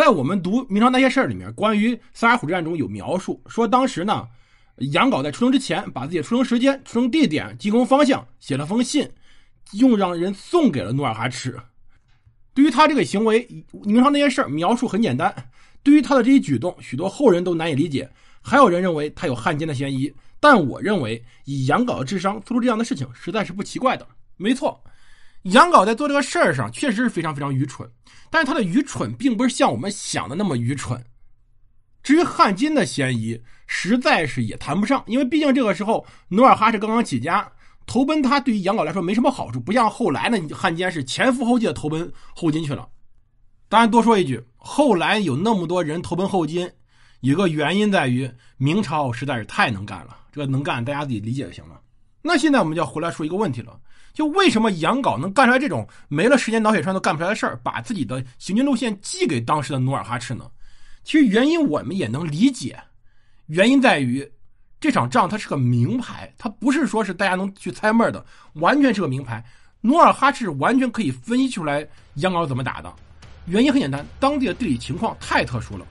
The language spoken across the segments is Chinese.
在我们读明朝那些事儿里面，关于萨尔浒之战中有描述说，当时呢，杨镐在出征之前，把自己的出征时间、出征地点、进攻方向写了封信，用让人送给了努尔哈赤。对于他这个行为，明朝那些事儿描述很简单。对于他的这一举动，许多后人都难以理解，还有人认为他有汉奸的嫌疑。但我认为，以杨镐的智商做出这样的事情，实在是不奇怪的。没错。杨镐在做这个事儿上确实是非常非常愚蠢，但是他的愚蠢并不是像我们想的那么愚蠢。至于汉奸的嫌疑，实在是也谈不上，因为毕竟这个时候努尔哈赤刚刚起家，投奔他对于杨镐来说没什么好处，不像后来呢，汉奸是前赴后继的投奔后金去了。当然，多说一句，后来有那么多人投奔后金，有个原因在于明朝实在是太能干了，这个能干大家自己理解就行了。那现在我们就要回来说一个问题了。就为什么杨镐能干出来这种没了时间脑血栓都干不出来的事儿，把自己的行军路线寄给当时的努尔哈赤呢？其实原因我们也能理解，原因在于这场仗它是个名牌，它不是说是大家能去猜闷的，完全是个名牌。努尔哈赤完全可以分析出来杨镐怎么打的，原因很简单，当地的地理情况太特殊了。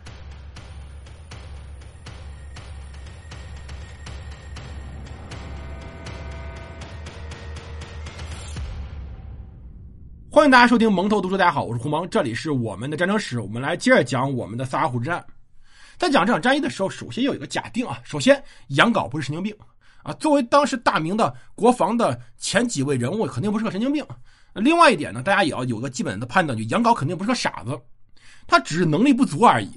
欢迎大家收听蒙头读书，大家好，我是胡蒙，这里是我们的战争史，我们来接着讲我们的萨尔浒之战。在讲这场战役的时候，首先要有一个假定啊，首先杨镐不是神经病啊，作为当时大明的国防的前几位人物，肯定不是个神经病。另外一点呢，大家也要有个基本的判断，就杨镐肯定不是个傻子，他只是能力不足而已。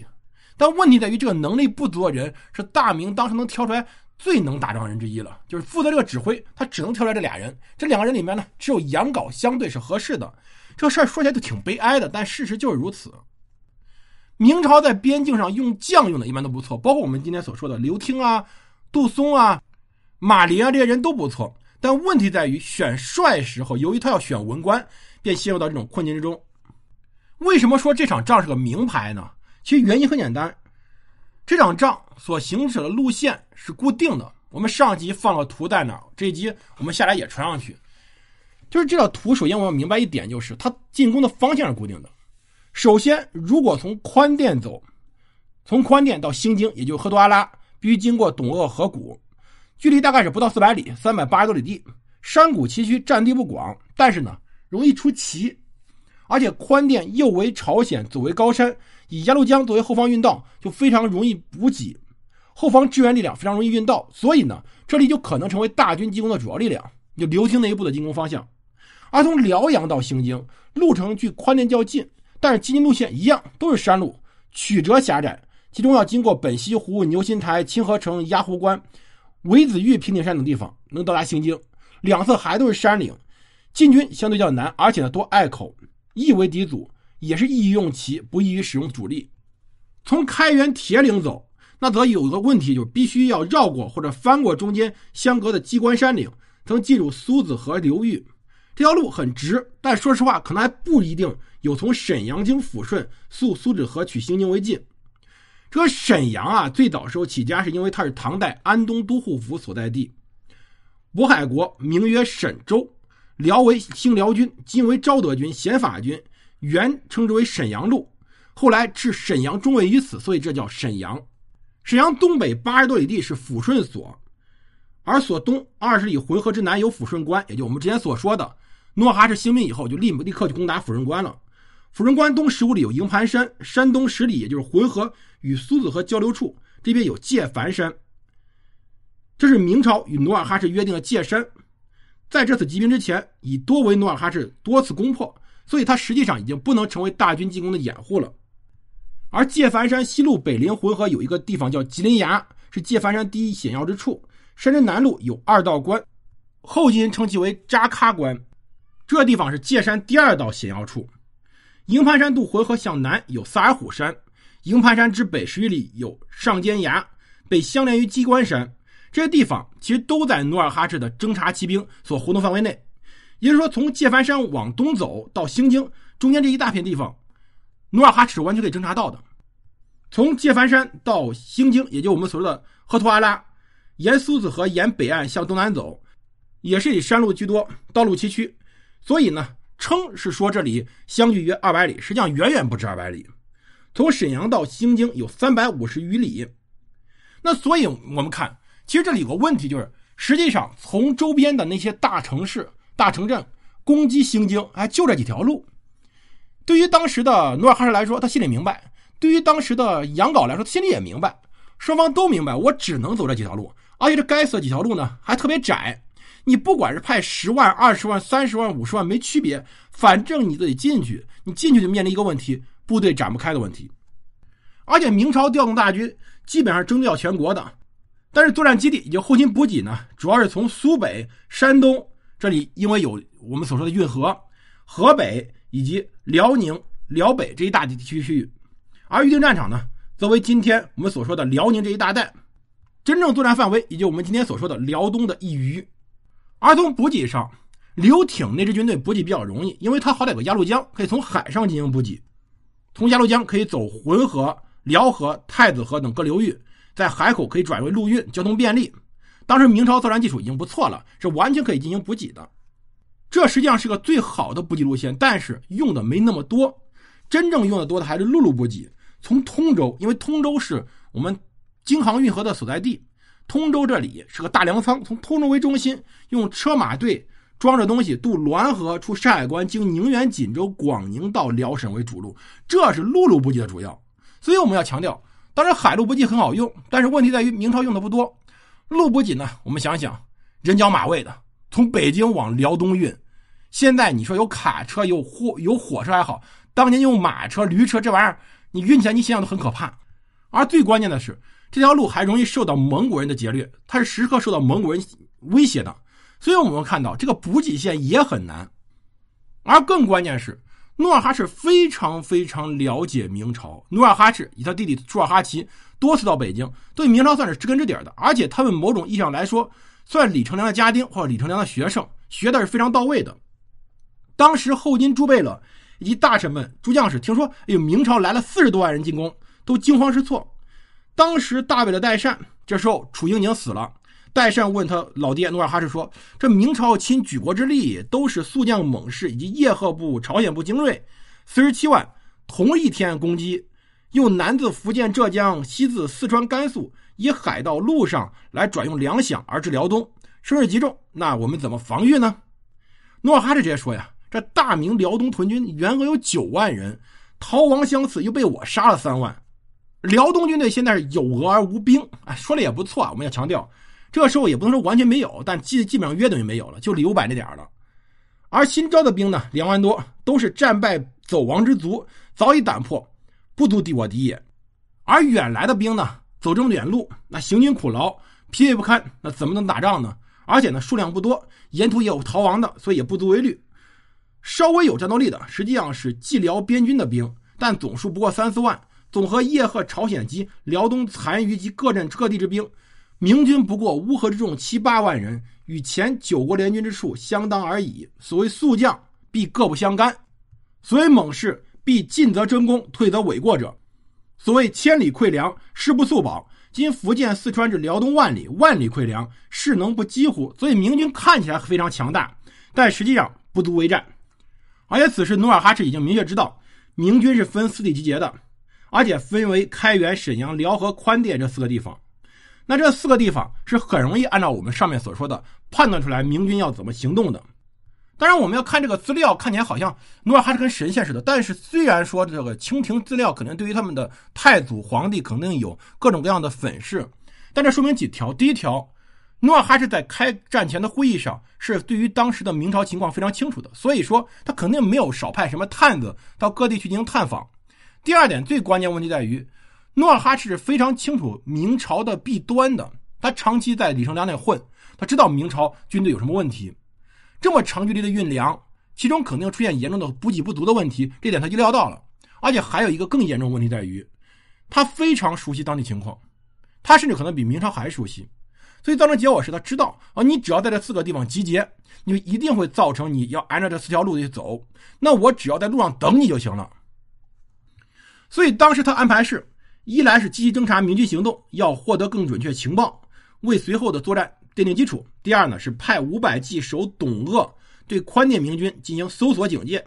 但问题在于，这个能力不足的人是大明当时能挑出来最能打仗人之一了，就是负责这个指挥，他只能挑出来这俩人。这两个人里面呢，只有杨镐相对是合适的。这事儿说起来就挺悲哀的，但事实就是如此。明朝在边境上用将用的一般都不错，包括我们今天所说的刘听啊、杜松啊、马林啊这些人都不错。但问题在于选帅时候，由于他要选文官，便陷入到这种困境之中。为什么说这场仗是个名牌呢？其实原因很简单，这场仗所行驶的路线是固定的。我们上集放了图在哪儿？这一集我们下来也传上去。就是这张图，首先我要明白一点，就是它进攻的方向是固定的。首先，如果从宽甸走，从宽甸到兴京，也就是赫图阿拉，必须经过董鄂河谷，距离大概是不到四百里，三百八十多里地，山谷崎岖，占地不广，但是呢，容易出奇。而且宽甸右为朝鲜，左为高山，以鸭绿江作为后方运道，就非常容易补给，后方支援力量非常容易运到，所以呢，这里就可能成为大军进攻的主要力量，就刘听那一部的进攻方向。而从辽阳到兴京，路程距宽甸较近，但是进军路线一样，都是山路，曲折狭窄，其中要经过本溪湖、牛心台、清河城、鸭湖关、韦子峪平顶山等地方，能到达兴京。两侧还都是山岭，进军相对较难，而且呢多隘口，易为敌阻，也是易于用其，不易于使用主力。从开元铁岭走，那则有个问题，就是必须要绕过或者翻过中间相隔的鸡冠山岭，才能进入苏子河流域。这条路很直，但说实话，可能还不一定有从沈阳经抚顺溯苏子河取兴京为近。这个沈阳啊，最早时候起家是因为它是唐代安东都护府所在地。渤海国名曰沈州，辽为兴辽军，今为昭德军、宪法军，原称之为沈阳路，后来置沈阳中尉于此，所以这叫沈阳。沈阳东北八十多里地是抚顺所，而所东二十里浑河之南有抚顺关，也就我们之前所说的。努尔哈赤兴兵以后，就立立刻去攻打抚顺关了。抚顺关东十五里有营盘山，山东十里也就是浑河与苏子河交流处，这边有界凡山。这是明朝与努尔哈赤约定的界山。在这次集兵之前，已多为努尔哈赤多次攻破，所以他实际上已经不能成为大军进攻的掩护了。而界凡山西路北临浑河有一个地方叫吉林崖，是界凡山第一险要之处。山之南路有二道关，后金称其为扎喀关。这地方是界山第二道险要处，营盘山渡浑河向南有萨尔虎山，营盘山之北十余里有上尖崖，北相连于鸡冠山。这些地方其实都在努尔哈赤的侦察骑兵所活动范围内。也就是说，从界凡山往东走到兴京，中间这一大片地方，努尔哈赤是完全可以侦察到的。从界凡山到兴京，也就我们所说的赫图阿拉，沿苏子河沿北岸向东南走，也是以山路居多，道路崎岖。所以呢，称是说这里相距约二百里，实际上远远不止二百里。从沈阳到兴京有三百五十余里。那所以我们看，其实这里有个问题，就是实际上从周边的那些大城市、大城镇攻击兴京，哎，就这几条路。对于当时的努尔哈赤来说，他心里明白；对于当时的杨镐来说，他心里也明白。双方都明白，我只能走这几条路，而且这该死的几条路呢，还特别窄。你不管是派十万、二十万、三十万、五十万，没区别，反正你都得进去。你进去就面临一个问题，部队展不开的问题。而且明朝调动大军，基本上征调全国的，但是作战基地以及后勤补给呢，主要是从苏北、山东这里，因为有我们所说的运河，河北以及辽宁、辽北这一大地区区域，而预定战场呢。作为今天我们所说的辽宁这一大带，真正作战范围也就我们今天所说的辽东的一隅。而从补给上，刘挺那支军队补给比较容易，因为他好歹有个鸭绿江，可以从海上进行补给。从鸭绿江可以走浑河、辽河、太子河等各流域，在海口可以转为陆运，交通便利。当时明朝作战技术已经不错了，是完全可以进行补给的。这实际上是个最好的补给路线，但是用的没那么多。真正用的多的还是陆路补给。从通州，因为通州是我们京杭运河的所在地，通州这里是个大粮仓，从通州为中心，用车马队装着东西渡滦河出山海关，经宁远、锦州、广宁到辽沈为主路，这是陆路补给的主要。所以我们要强调，当然海路补给很好用，但是问题在于明朝用的不多。陆补给呢，我们想想，人脚马喂的，从北京往辽东运，现在你说有卡车、有火、有火车还好，当年用马车、驴车这玩意儿。你运起来，你想想都很可怕，而最关键的是，这条路还容易受到蒙古人的劫掠，它是时刻受到蒙古人威胁的。所以我们看到这个补给线也很难，而更关键是，努尔哈赤非常非常了解明朝。努尔哈赤以他弟弟舒尔哈齐多次到北京，对明朝算是知根知底的，而且他们某种意义上来说，算李成梁的家丁或者李成梁的学生，学的是非常到位的。当时后金诸贝勒。以及大臣们、诸将士听说，哎呦，明朝来了四十多万人进攻，都惊慌失措。当时大魏的代善，这时候楚英宁死了，代善问他老爹努尔哈赤说：“这明朝倾举国之力，都是速将猛士以及叶赫部、朝鲜部精锐，四十七万，同一天攻击，又南自福建、浙江，西自四川、甘肃，以海道路上来转用粮饷而至辽东，声势极重，那我们怎么防御呢？”努尔哈赤直接说呀。这大明辽东屯军原额有九万人，逃亡相次，又被我杀了三万。辽东军队现在是有额而无兵，哎，说的也不错啊。我们要强调，这时候也不能说完全没有，但基基本上约等于没有了，就留百那点了。而新招的兵呢，两万多，都是战败走亡之卒，早已胆破，不足敌我敌也。而远来的兵呢，走这么远路，那行军苦劳，疲惫不堪，那怎么能打仗呢？而且呢，数量不多，沿途也有逃亡的，所以也不足为虑。稍微有战斗力的，实际上是蓟辽边军的兵，但总数不过三四万。总和叶赫、朝鲜及辽东残余及各镇各地之兵，明军不过乌合之众七八万人，与前九国联军之数相当而已。所谓速将，必各不相干；所谓猛士，必进则争功，退则诿过者。所谓千里馈粮，誓不速保。今福建、四川至辽东万里，万里馈粮，势能不几乎？所以明军看起来非常强大，但实际上不足为战。而且此时，努尔哈赤已经明确知道，明军是分四地集结的，而且分为开原、沈阳、辽河、宽甸这四个地方。那这四个地方是很容易按照我们上面所说的判断出来明军要怎么行动的。当然，我们要看这个资料，看起来好像努尔哈赤跟神仙似的。但是，虽然说这个清廷资料可能对于他们的太祖皇帝肯定有各种各样的粉饰，但这说明几条：第一条。努尔哈赤在开战前的会议上是对于当时的明朝情况非常清楚的，所以说他肯定没有少派什么探子到各地去进行探访。第二点，最关键问题在于，努尔哈赤是非常清楚明朝的弊端的，他长期在李成梁那混，他知道明朝军队有什么问题。这么长距离的运粮，其中肯定出现严重的补给不足的问题，这点他就料到了。而且还有一个更严重问题在于，他非常熟悉当地情况，他甚至可能比明朝还熟悉。所以造成结果是他知道啊，你只要在这四个地方集结，你一定会造成你要按照这四条路去走。那我只要在路上等你就行了。所以当时他安排是：一来是积极侦察明军行动，要获得更准确情报，为随后的作战奠定基础；第二呢是派五百骑守董鄂，对宽甸明军进行搜索警戒；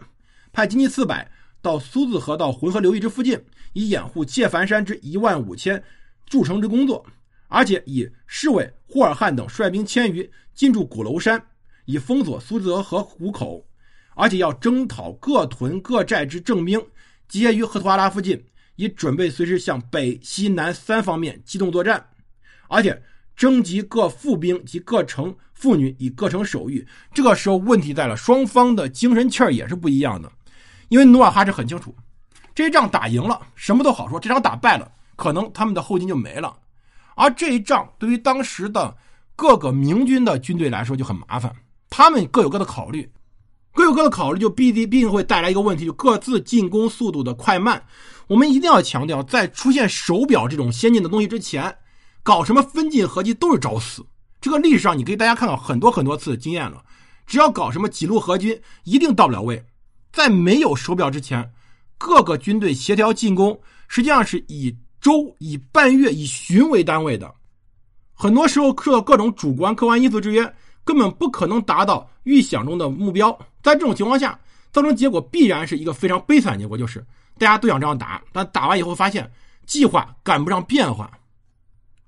派精骑四百到苏子河到浑河流域之附近，以掩护界凡山之一万五千筑城之工作，而且以侍卫霍尔汉等率兵千余进驻鼓楼山，以封锁苏泽河湖口，而且要征讨各屯各寨之正兵，集结于赫图阿拉附近，以准备随时向北、西南三方面机动作战，而且。征集各副兵及各城妇女，以各城守御。这个时候问题在了，双方的精神气儿也是不一样的。因为努尔哈赤很清楚，这一仗打赢了，什么都好说；这场打败了，可能他们的后劲就没了。而这一仗对于当时的各个明军的军队来说就很麻烦，他们各有各的考虑，各有各的考虑，就必定必定会带来一个问题，就各自进攻速度的快慢。我们一定要强调，在出现手表这种先进的东西之前。搞什么分进合击都是找死，这个历史上你可以大家看到很多很多次的经验了。只要搞什么几路合军，一定到不了位。在没有手表之前，各个军队协调进攻，实际上是以周、以半月、以旬为单位的。很多时候受到各种主观客观因素制约，根本不可能达到预想中的目标。在这种情况下，造成结果必然是一个非常悲惨的结果，就是大家都想这样打，但打完以后发现计划赶不上变化。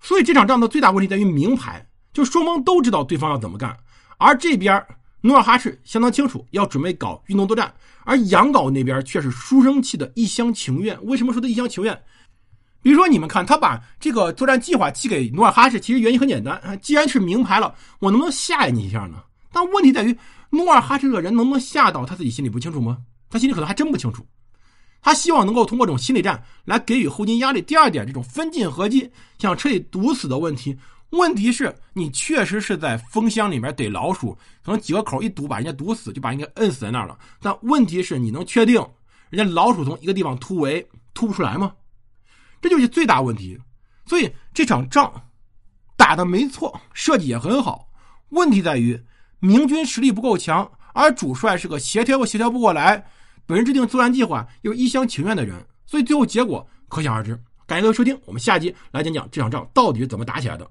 所以这场仗的最大问题在于明牌，就双方都知道对方要怎么干，而这边努尔哈赤相当清楚要准备搞运动作战，而杨镐那边却是书生气的一厢情愿。为什么说他一厢情愿？比如说你们看，他把这个作战计划寄给努尔哈赤，其实原因很简单，既然是明牌了，我能不能吓你一下呢？但问题在于，努尔哈赤这个人能不能吓到他自己心里不清楚吗？他心里可能还真不清楚。他希望能够通过这种心理战来给予后金压力。第二点，这种分进合击想彻底堵死的问题，问题是你确实是在蜂箱里面逮老鼠，可能几个口一堵把人家堵死，就把人家摁死在那儿了。但问题是你能确定人家老鼠从一个地方突围突不出来吗？这就是最大问题。所以这场仗打的没错，设计也很好。问题在于明军实力不够强，而主帅是个协调又协调不过来。本人制定作战计划又一厢情愿的人，所以最后结果可想而知。感谢各位收听，我们下集来讲讲这场仗到底是怎么打起来的。